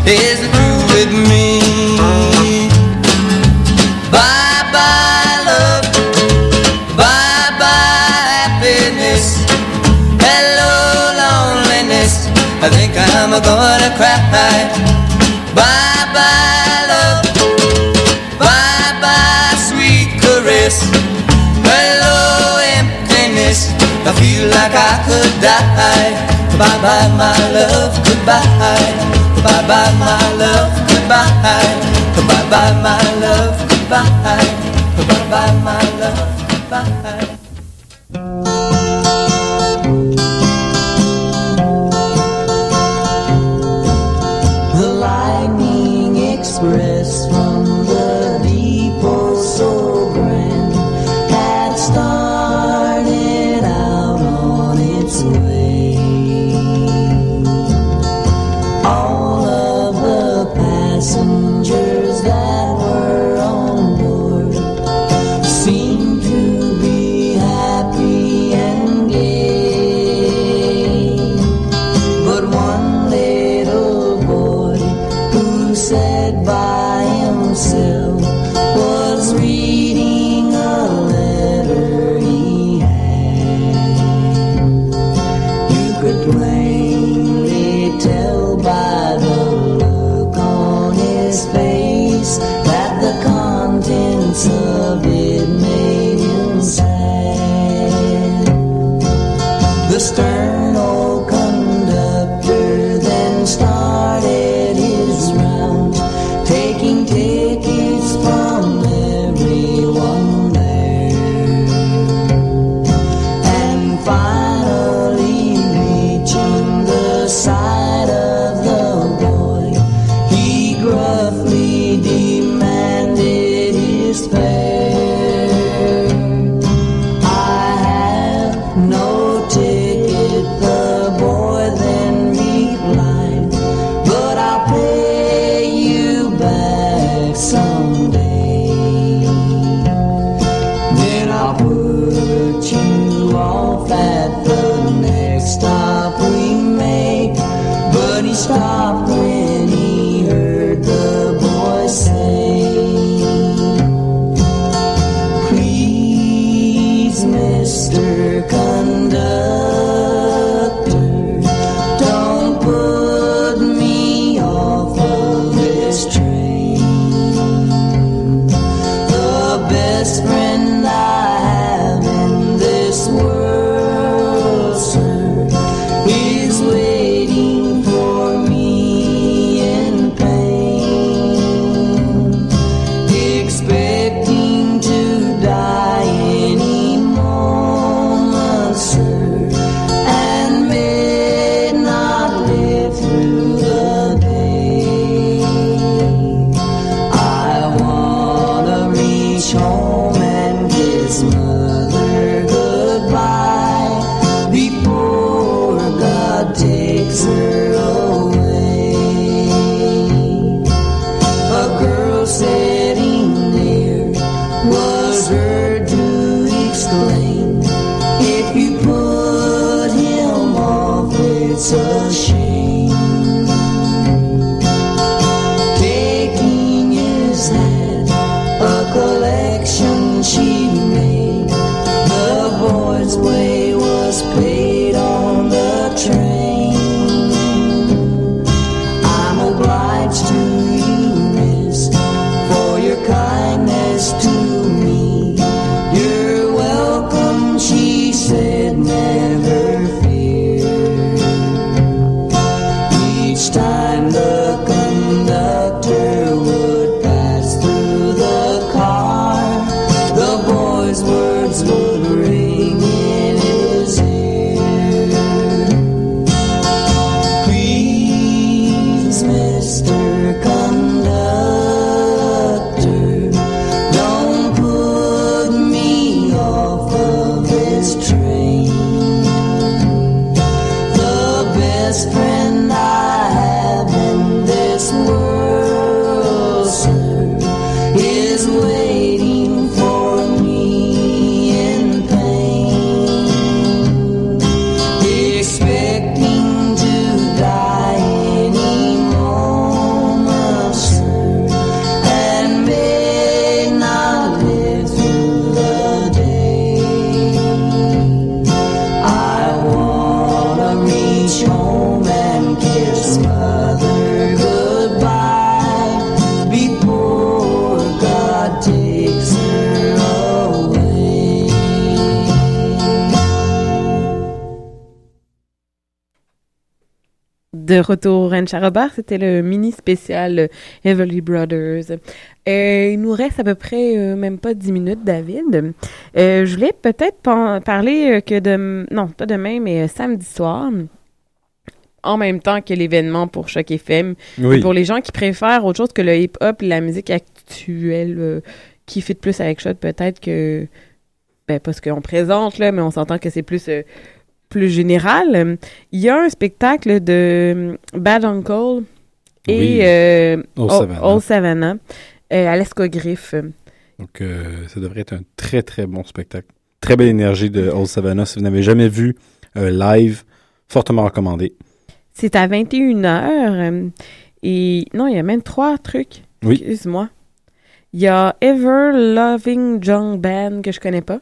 is through with me. Bye bye, my love. Goodbye. Bye bye, my love. Goodbye. Bye bye, my love. Goodbye. Bye bye, my love. Goodbye. Retour au Ranch à Robert, c'était le mini spécial euh, Everly Brothers. Euh, il nous reste à peu près euh, même pas 10 minutes, David. Euh, je voulais peut-être parler que de... Non, pas demain, mais samedi soir, en même temps que l'événement pour Choc FM, Oui. et pour les gens qui préfèrent autre chose que le hip-hop, la musique actuelle, euh, qui fit plus avec Choc, peut-être que... Ben, pas ce qu'on présente, là, mais on s'entend que c'est plus... euh, plus général, euh, il y a un spectacle de euh, Bad Uncle et Oui. euh, Old Savannah. Old Savannah euh, à l'Escogriffe. Donc, euh, ça devrait être un très, très bon spectacle. Très belle énergie de Old Savannah. Si vous n'avez jamais vu live, fortement recommandé. C'est à 21h. et non, il y a même trois trucs. Oui. Excuse-moi. Il y a Ever Loving Young Band que je connais pas.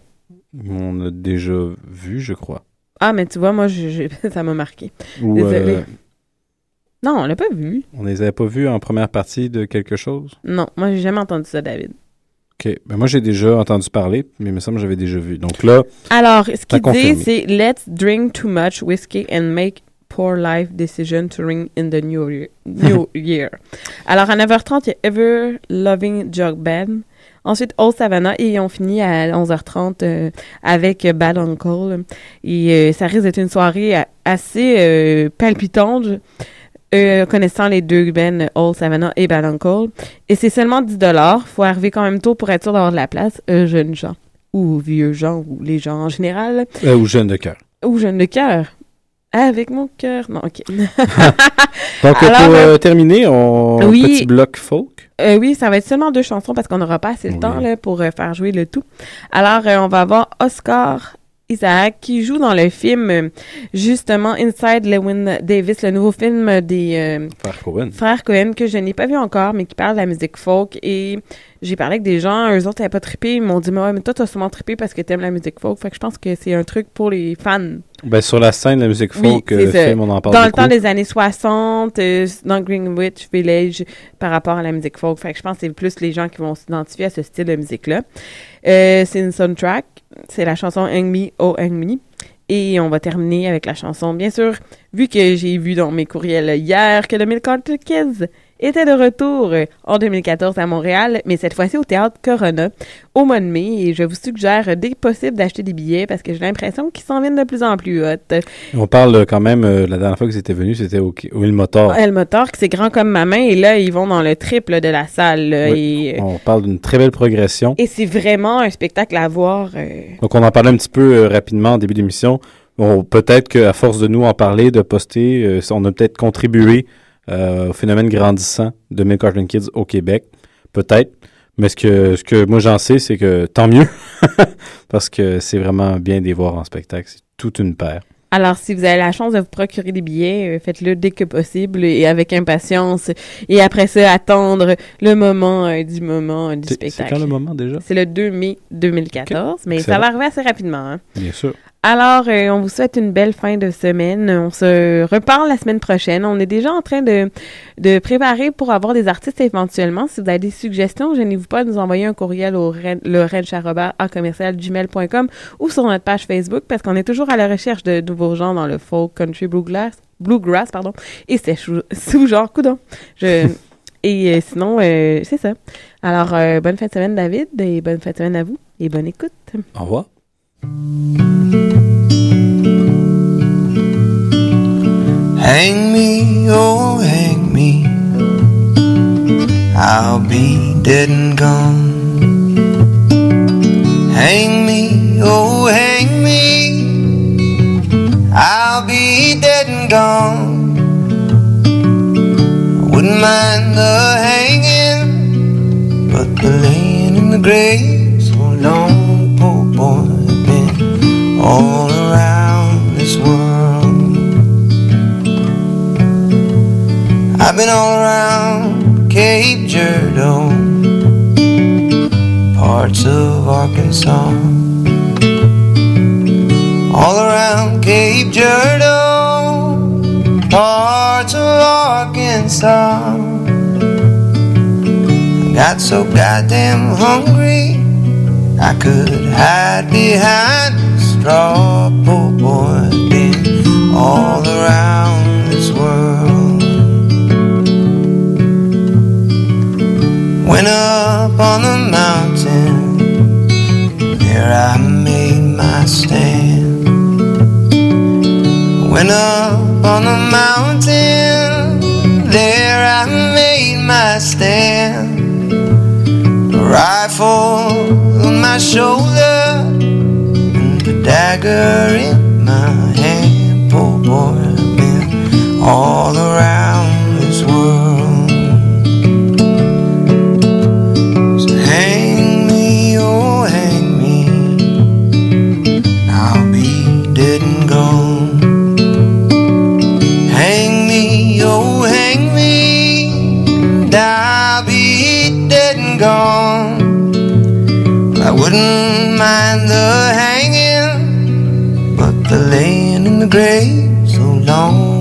On a déjà vu, je crois. Ah, mais tu vois, moi, je- je- ça m'a marqué. Ou, Désolée. euh, Non, on l'a pas vu. on les avait pas vus en première partie de quelque chose? Non, moi, j'ai jamais entendu ça, David. OK. Ben, moi, j'ai déjà entendu parler, mais il me semble que j'avais déjà vu. Donc là, Alors, ce qu'il dit, c'est Let's drink too much whiskey and make poor life decision to ring in the new year. New year. Alors, à 9h30, il y a Ever Loving Jug Band. Ensuite, Old Savannah. Et on finit à 11h30 euh, avec euh, Bad Uncle. Et euh, ça risque d'être une soirée assez euh, palpitante. connaissant les deux bands Old Savannah et Bad Uncle. Et c'est seulement 10 faut arriver quand même tôt pour être sûr d'avoir de la place, jeunes gens. Ou vieux gens, ou les gens en général. ou Jeune de cœur. Ou jeune de cœur. Avec mon cœur. Non, ok. Donc, Alors, pour euh, euh, terminer, on oui. petit bloc folk. Euh, oui, ça va être seulement deux chansons parce qu'on n'aura pas assez de temps là, pour euh, faire jouer le tout. Alors, on va avoir Oscar Isaac qui joue dans le film justement Inside Lewin Davis, le nouveau film des euh, Frère Cohen. frères Cohen que je n'ai pas vu encore, mais qui parle de la musique folk. Et j'ai parlé avec des gens, eux autres n'avaient pas trippé, ils m'ont dit mais ouais, mais toi t'as sûrement trippé parce que t'aimes la musique folk. Fait que je pense que c'est un truc pour les fans. Ben, sur la scène de la musique folk, euh, film, on en parle Dans le temps des années 60, euh, dans Greenwich Village, par rapport à la musique folk. Fait que je pense que c'est plus les gens qui vont s'identifier à ce style de musique-là. Euh, c'est une soundtrack. C'est la chanson Hang Me, Oh Hang Me. Et on va terminer avec la chanson, bien sûr, vu que j'ai vu dans mes courriels hier que le Milk Carter Kids était de retour euh, en 2014 à Montréal, mais cette fois-ci au Théâtre Corona, au mois de mai. Et je vous suggère dès que possible d'acheter des billets parce que j'ai l'impression qu'ils s'en viennent de plus en plus hot. On parle quand même, euh, la dernière fois que c'était venu, c'était au, au Il Motor. El Motor, que c'est grand comme ma main, et là, ils vont dans le triple de la salle. là, Oui. et, On parle d'une très belle progression. et c'est vraiment un spectacle à voir. euh, Donc, on en parlait un petit peu euh, rapidement en début d'émission. Bon, peut-être qu'à force de nous en parler, de poster, on a peut-être contribué au phénomène grandissant de Carton Kids au Québec. Peut-être. Mais ce que, ce que moi j'en sais, c'est que tant mieux. Parce que c'est vraiment bien de les voir en spectacle. C'est toute une paire. Alors, si vous avez la chance de vous procurer des billets, euh, faites-le dès que possible et avec impatience. Et après ça, attendre le moment euh, du moment euh, du C'est- c'est spectacle. quand le moment déjà? C'est le 2 mai 2014, mais ça va arriver assez rapidement. hein. Bien sûr. Alors, euh, on vous souhaite une belle fin de semaine. On se reparle la semaine prochaine. On est déjà en train de, préparer pour avoir des artistes éventuellement. Si vous avez des suggestions, gênez-vous pas de nous envoyer un courriel au gmail.com ou sur notre page Facebook parce qu'on est toujours à la recherche de nouveaux genres dans le folk, country, bluegrass, bluegrass pardon, et c'est sous- sous-genre coudon. Et euh, sinon, euh, c'est ça. Alors, euh, bonne fin de semaine, David, et bonne fin de semaine à vous, et bonne écoute. Au revoir. Hang me, oh, hang me. I'll be dead and gone. Hang me, oh, hang me. I'll be dead and gone. I wouldn't mind the hanging, but the laying in the grave so long, all around this world. I've been all around Cape Girardeau, parts of Arkansas. All around Cape Girardeau, parts of Arkansas. Got so goddamn hungry, I could hide behind Poor boy, been all around this world. Went up on the mountain, there I made my stand. Went up on the mountain, there I made my stand. Rifle on my shoulder, dagger in laying in the grave so long,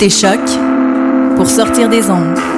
écoutez Choc pour sortir des ondes.